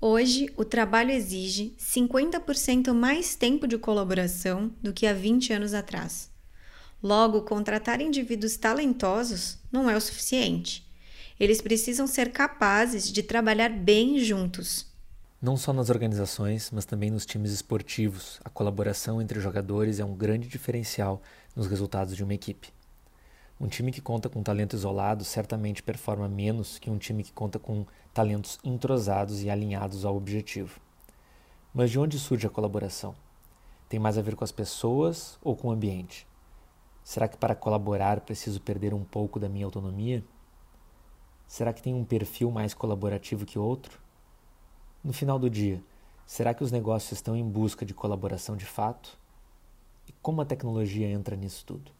Hoje, o trabalho exige 50% mais tempo de colaboração do que há 20 anos atrás. Logo, contratar indivíduos talentosos não é o suficiente. Eles precisam ser capazes de trabalhar bem juntos. Não só nas organizações, mas também nos times esportivos, a colaboração entre jogadores é um grande diferencial nos resultados de uma equipe. Um time que conta com talento isolado certamente performa menos que um time que conta com talentos entrosados e alinhados ao objetivo. Mas de onde surge a colaboração? Tem mais a ver com as pessoas ou com o ambiente? Será que para colaborar preciso perder um pouco da minha autonomia? Será que tem um perfil mais colaborativo que outro? No final do dia, será que os negócios estão em busca de colaboração de fato? E como a tecnologia entra nisso tudo?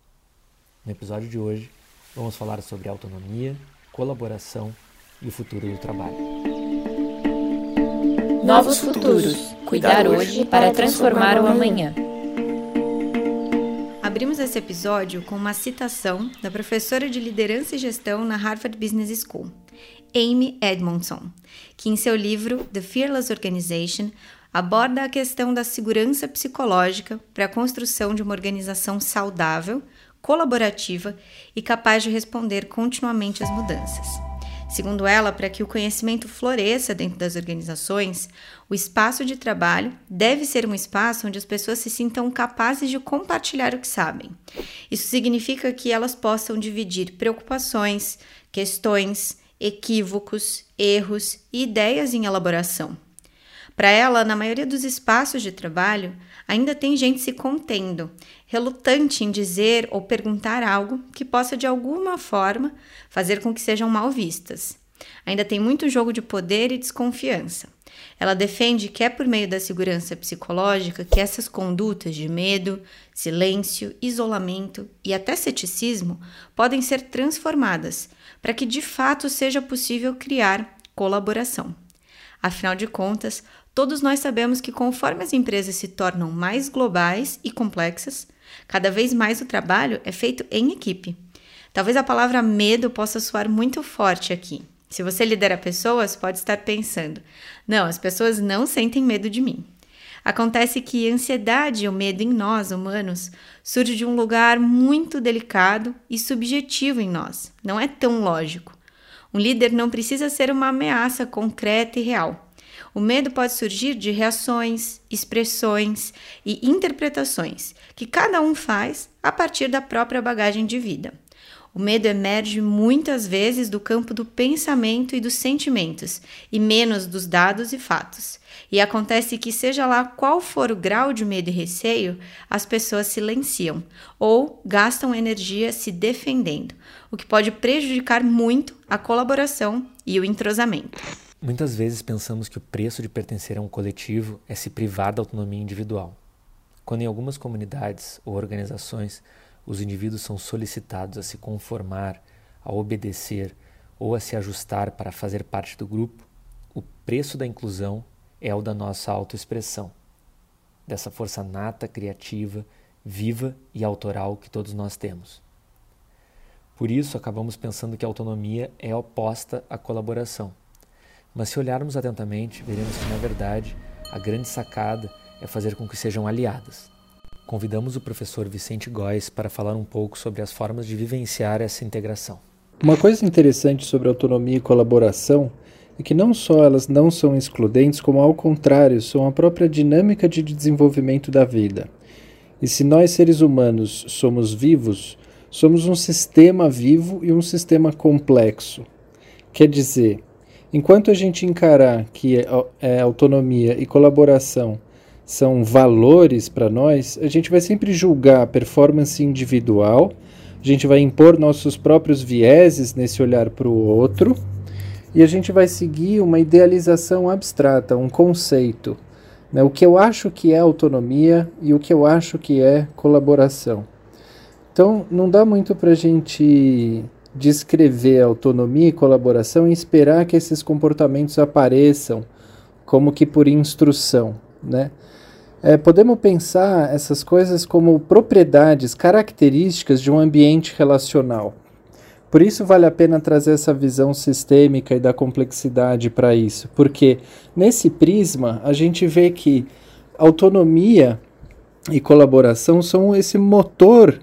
No episódio de hoje, vamos falar sobre autonomia, colaboração e o futuro do trabalho. Novos futuros. Cuidar hoje para transformar o amanhã. Abrimos esse episódio com uma citação da professora de liderança e gestão na Harvard Business School, Amy Edmondson, que em seu livro The Fearless Organization aborda a questão da segurança psicológica para a construção de uma organização saudável, colaborativa e capaz de responder continuamente às mudanças. Segundo ela, para que o conhecimento floresça dentro das organizações, o espaço de trabalho deve ser um espaço onde as pessoas se sintam capazes de compartilhar o que sabem. Isso significa que elas possam dividir preocupações, questões, equívocos, erros e ideias em elaboração. Para ela, na maioria dos espaços de trabalho, ainda tem gente se contendo, relutante em dizer ou perguntar algo que possa de alguma forma fazer com que sejam mal vistas. Ainda tem muito jogo de poder e desconfiança. Ela defende que é por meio da segurança psicológica que essas condutas de medo, silêncio, isolamento e até ceticismo podem ser transformadas para que de fato seja possível criar colaboração. Afinal de contas, todos nós sabemos que conforme as empresas se tornam mais globais e complexas, cada vez mais o trabalho é feito em equipe. Talvez a palavra medo possa soar muito forte aqui. Se você lidera pessoas, pode estar pensando: não, as pessoas não sentem medo de mim. Acontece que a ansiedade e o medo em nós, humanos, surge de um lugar muito delicado e subjetivo em nós. Não é tão lógico. Um líder não precisa ser uma ameaça concreta e real. O medo pode surgir de reações, expressões e interpretações que cada um faz a partir da própria bagagem de vida. O medo emerge muitas vezes do campo do pensamento e dos sentimentos, e menos dos dados e fatos. E acontece que, seja lá qual for o grau de medo e receio, as pessoas silenciam ou gastam energia se defendendo, o que pode prejudicar muito a colaboração e o entrosamento. Muitas vezes pensamos que o preço de pertencer a um coletivo é se privar da autonomia individual. Quando em algumas comunidades ou organizações os indivíduos são solicitados a se conformar, a obedecer ou a se ajustar para fazer parte do grupo, o preço da inclusão é o da nossa autoexpressão, dessa força nata, criativa, viva e autoral que todos nós temos. Por isso, acabamos pensando que a autonomia é oposta à colaboração. Mas se olharmos atentamente, veremos que, na verdade, a grande sacada é fazer com que sejam aliadas. Convidamos o professor Vicente Góes para falar um pouco sobre as formas de vivenciar essa integração. Uma coisa interessante sobre autonomia e colaboração é que não só elas não são excludentes, como ao contrário, são a própria dinâmica de desenvolvimento da vida. E se nós seres humanos somos vivos, somos um sistema vivo e um sistema complexo. Quer dizer, enquanto a gente encarar que é, é autonomia e colaboração são valores para nós, a gente vai sempre julgar a performance individual, a gente vai impor nossos próprios vieses nesse olhar para o outro, e a gente vai seguir uma idealização abstrata, um conceito. Né? O que eu acho que é autonomia e o que eu acho que é colaboração. Então, não dá muito para a gente descrever autonomia e colaboração e esperar que esses comportamentos apareçam como que por instrução, né? É, podemos pensar essas coisas como propriedades, características de um ambiente relacional. Por isso vale a pena trazer essa visão sistêmica e da complexidade para isso, porque nesse prisma a gente vê que autonomia e colaboração são esse motor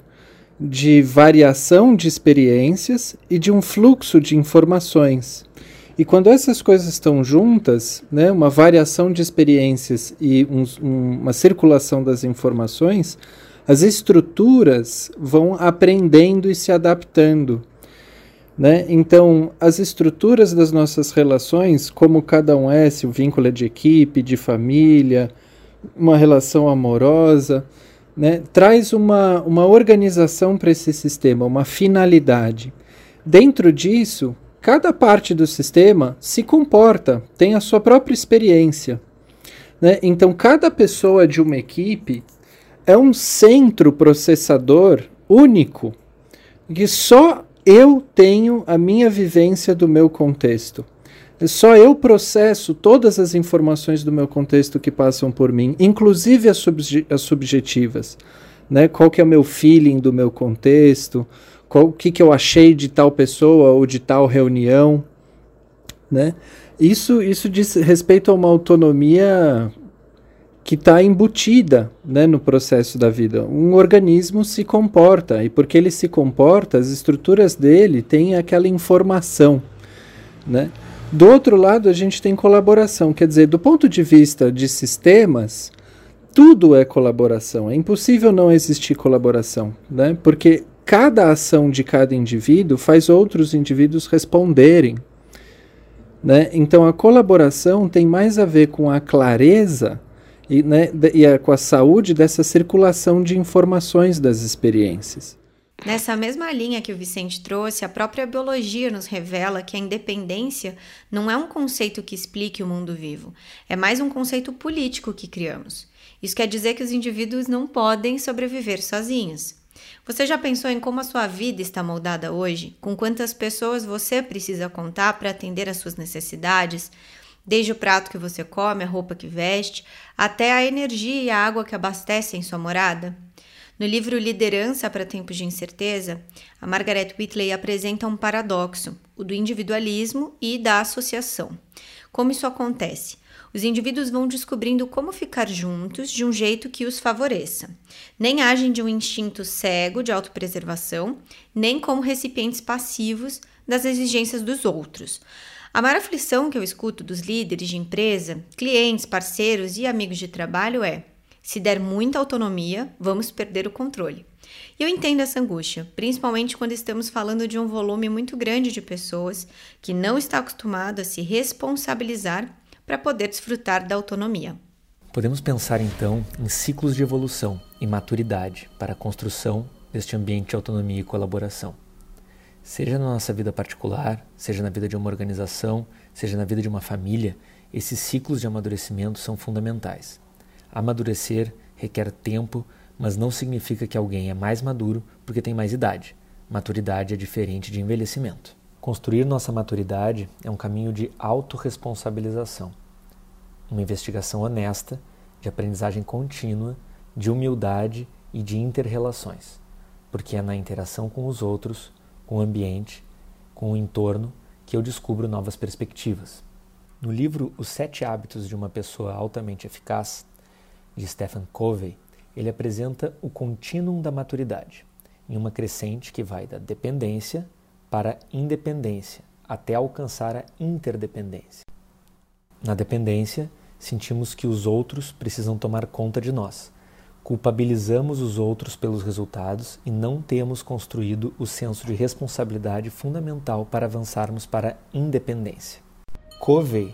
de variação de experiências e de um fluxo de informações. E quando essas coisas estão juntas, né, uma variação de experiências e um, um, uma circulação das informações, as estruturas vão aprendendo e se adaptando. Né? Então, as estruturas das nossas relações, como cada um é, se o vínculo é de equipe, de família, uma relação amorosa, né? traz uma, uma organização para esse sistema, uma finalidade. Dentro disso, cada parte do sistema se comporta, tem a sua própria experiência. Né? Então, cada pessoa de uma equipe é um centro processador único que só eu tenho a minha vivência do meu contexto. Só eu processo todas as informações do meu contexto que passam por mim, inclusive as, subje as subjetivas. Né? Qual que é o meu feeling do meu contexto, o que, que eu achei de tal pessoa ou de tal reunião. Né? Isso, isso diz respeito a uma autonomia que está embutida né, no processo da vida. Um organismo se comporta, e porque ele se comporta, as estruturas dele têm aquela informação. Né? Do outro lado, a gente tem colaboração, quer dizer, do ponto de vista de sistemas, tudo é colaboração. É impossível não existir colaboração, né? porque cada ação de cada indivíduo faz outros indivíduos responderem. Né? Então, a colaboração tem mais a ver com a clareza e, né, e a, com a saúde dessa circulação de informações das experiências. Nessa mesma linha que o Vicente trouxe, a própria biologia nos revela que a independência não é um conceito que explique o mundo vivo, é mais um conceito político que criamos. Isso quer dizer que os indivíduos não podem sobreviver sozinhos. Você já pensou em como a sua vida está moldada hoje? Com quantas pessoas você precisa contar para atender às suas necessidades? desde o prato que você come, a roupa que veste, até a energia e a água que abastecem sua morada? No livro Liderança para Tempos de Incerteza, a Margaret Whitley apresenta um paradoxo, o do individualismo e da associação. Como isso acontece? Os indivíduos vão descobrindo como ficar juntos de um jeito que os favoreça. Nem agem de um instinto cego de autopreservação, nem como recipientes passivos das exigências dos outros. A maior aflição que eu escuto dos líderes de empresa, clientes, parceiros e amigos de trabalho é: se der muita autonomia, vamos perder o controle. E eu entendo essa angústia, principalmente quando estamos falando de um volume muito grande de pessoas que não está acostumado a se responsabilizar para poder desfrutar da autonomia. Podemos pensar então em ciclos de evolução e maturidade para a construção deste ambiente de autonomia e colaboração. Seja na nossa vida particular, seja na vida de uma organização, seja na vida de uma família, esses ciclos de amadurecimento são fundamentais. Amadurecer requer tempo, mas não significa que alguém é mais maduro porque tem mais idade. Maturidade é diferente de envelhecimento. Construir nossa maturidade é um caminho de autorresponsabilização, uma investigação honesta, de aprendizagem contínua, de humildade e de interrelações, porque é na interação com os outros com o ambiente, com o entorno, que eu descubro novas perspectivas. No livro Os Sete Hábitos de uma Pessoa Altamente Eficaz, de Stephen Covey, ele apresenta o contínuo da maturidade, em uma crescente que vai da dependência para a independência, até alcançar a interdependência. Na dependência, sentimos que os outros precisam tomar conta de nós, culpabilizamos os outros pelos resultados e não temos construído o senso de responsabilidade fundamental para avançarmos para a independência. Covey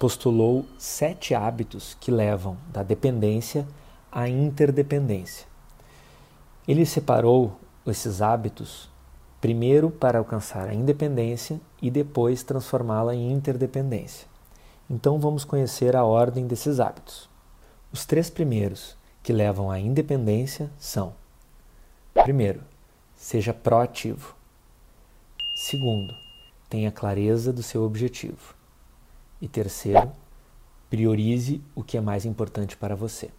postulou sete hábitos que levam da dependência à interdependência. Ele separou esses hábitos primeiro para alcançar a independência e depois transformá-la em interdependência. Então vamos conhecer a ordem desses hábitos. Os três primeiros que levam à independência são: primeiro, seja proativo. Segundo, tenha clareza do seu objetivo. E terceiro, priorize o que é mais importante para você.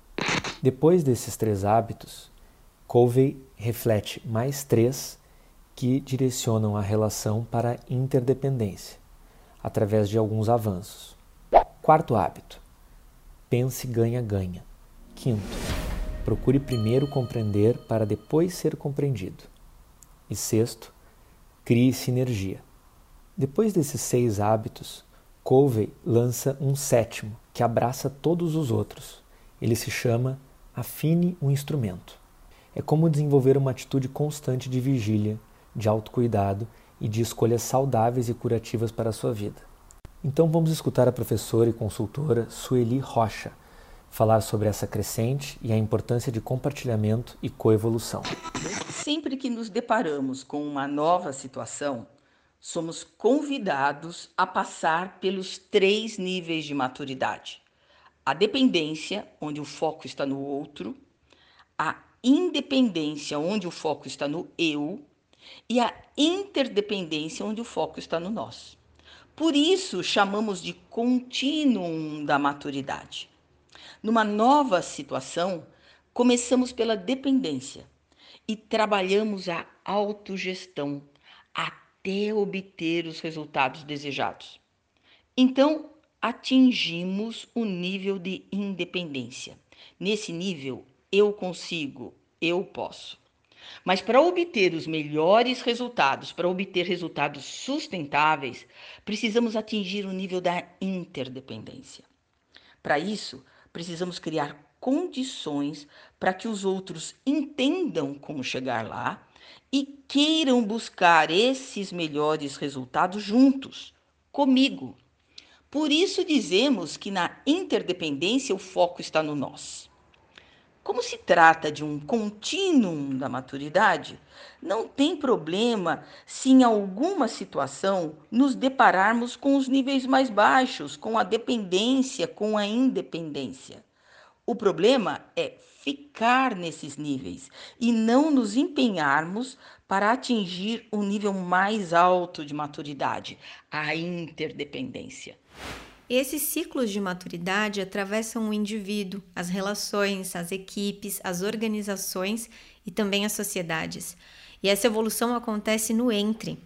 Depois desses três hábitos, Covey reflete mais três que direcionam a relação para a interdependência, através de alguns avanços. Quarto hábito: pense ganha-ganha. Quinto, procure primeiro compreender para depois ser compreendido. E sexto, crie sinergia. Depois desses seis hábitos, Covey lança um sétimo que abraça todos os outros. Ele se chama Afine um instrumento. É como desenvolver uma atitude constante de vigília, de autocuidado e de escolhas saudáveis e curativas para a sua vida. Então vamos escutar a professora e consultora Sueli Rocha falar sobre essa crescente e a importância de compartilhamento e coevolução. Sempre que nos deparamos com uma nova situação, somos convidados a passar pelos três níveis de maturidade: a dependência, onde o foco está no outro, a independência, onde o foco está no eu, e a interdependência, onde o foco está no nós. Por isso, chamamos de contínuo da maturidade. Numa nova situação, começamos pela dependência e trabalhamos a autogestão até obter os resultados desejados. Então, atingimos o nível de independência. Nesse nível, eu consigo, eu posso. Mas para obter os melhores resultados, para obter resultados sustentáveis, precisamos atingir o nível da interdependência. Para isso, precisamos criar condições para que os outros entendam como chegar lá e queiram buscar esses melhores resultados juntos, comigo. Por isso dizemos que na interdependência o foco está no nós. Como se trata de um contínuo da maturidade, não tem problema se em alguma situação nos depararmos com os níveis mais baixos, com a dependência, com a independência. O problema é ficar nesses níveis e não nos empenharmos para atingir o nível mais alto de maturidade, a interdependência. Esses ciclos de maturidade atravessam o indivíduo, as relações, as equipes, as organizações e também as sociedades. E essa evolução acontece no entre,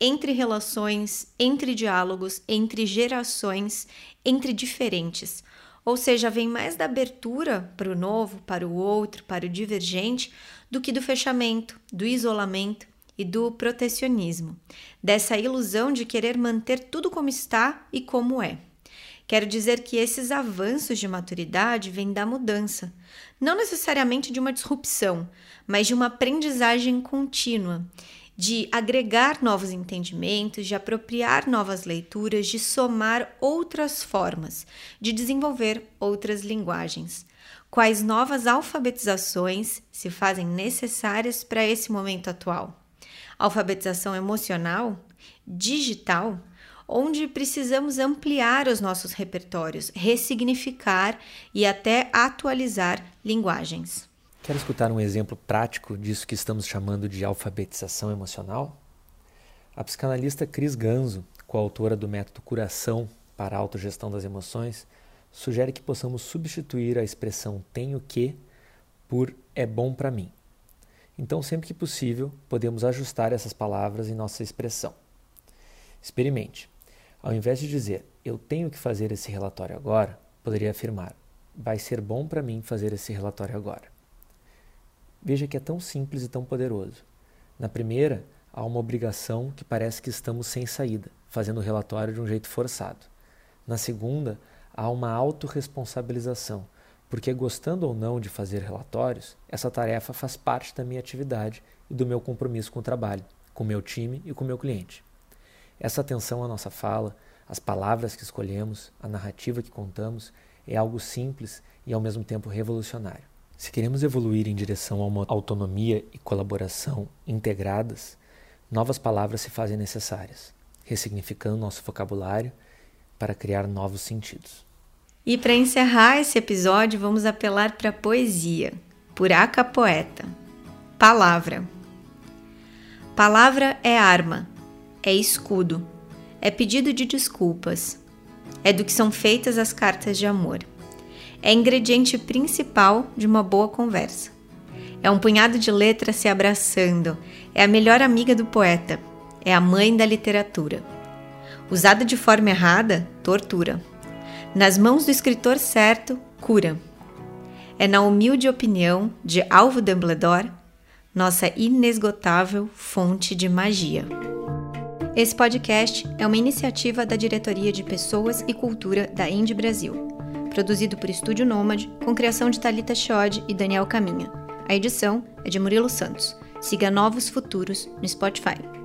entre relações, entre diálogos, entre gerações, entre diferentes. Ou seja, vem mais da abertura para o novo, para o outro, para o divergente, do que do fechamento, do isolamento e do protecionismo, dessa ilusão de querer manter tudo como está e como é. Quero dizer que esses avanços de maturidade vêm da mudança, não necessariamente de uma disrupção, mas de uma aprendizagem contínua, de agregar novos entendimentos, de apropriar novas leituras, de somar outras formas, de desenvolver outras linguagens. Quais novas alfabetizações se fazem necessárias para esse momento atual? Alfabetização emocional? Digital? onde precisamos ampliar os nossos repertórios, ressignificar e até atualizar linguagens. Quer escutar um exemplo prático disso que estamos chamando de alfabetização emocional? A psicanalista Cris Ganzo, coautora do método Curação para a Autogestão das Emoções, sugere que possamos substituir a expressão tenho que por é bom para mim. Então, sempre que possível, podemos ajustar essas palavras em nossa expressão. Experimente. Ao invés de dizer eu tenho que fazer esse relatório agora, poderia afirmar vai ser bom para mim fazer esse relatório agora. Veja que é tão simples e tão poderoso. Na primeira, há uma obrigação que parece que estamos sem saída, fazendo o relatório de um jeito forçado. Na segunda, há uma autorresponsabilização, porque gostando ou não de fazer relatórios, essa tarefa faz parte da minha atividade e do meu compromisso com o trabalho, com o meu time e com o meu cliente. Essa atenção à nossa fala, às palavras que escolhemos, à narrativa que contamos, é algo simples e ao mesmo tempo revolucionário. Se queremos evoluir em direção a uma autonomia e colaboração integradas, novas palavras se fazem necessárias, ressignificando nosso vocabulário para criar novos sentidos. E para encerrar esse episódio, vamos apelar para a poesia, por Aca Poeta. Palavra. Palavra é arma, é escudo, é pedido de desculpas, é do que são feitas as cartas de amor. É ingrediente principal de uma boa conversa. É um punhado de letras se abraçando. É a melhor amiga do poeta. É a mãe da literatura. Usada de forma errada, tortura. Nas mãos do escritor certo, cura. É na humilde opinião de Alvo Dumbledore, nossa inesgotável fonte de magia. Esse podcast é uma iniciativa da Diretoria de Pessoas e Cultura da Indie Brasil, produzido por Estúdio Nômade, com criação de Talita Chiodi e Daniel Caminha. A edição é de Murilo Santos. Siga Novos Futuros no Spotify.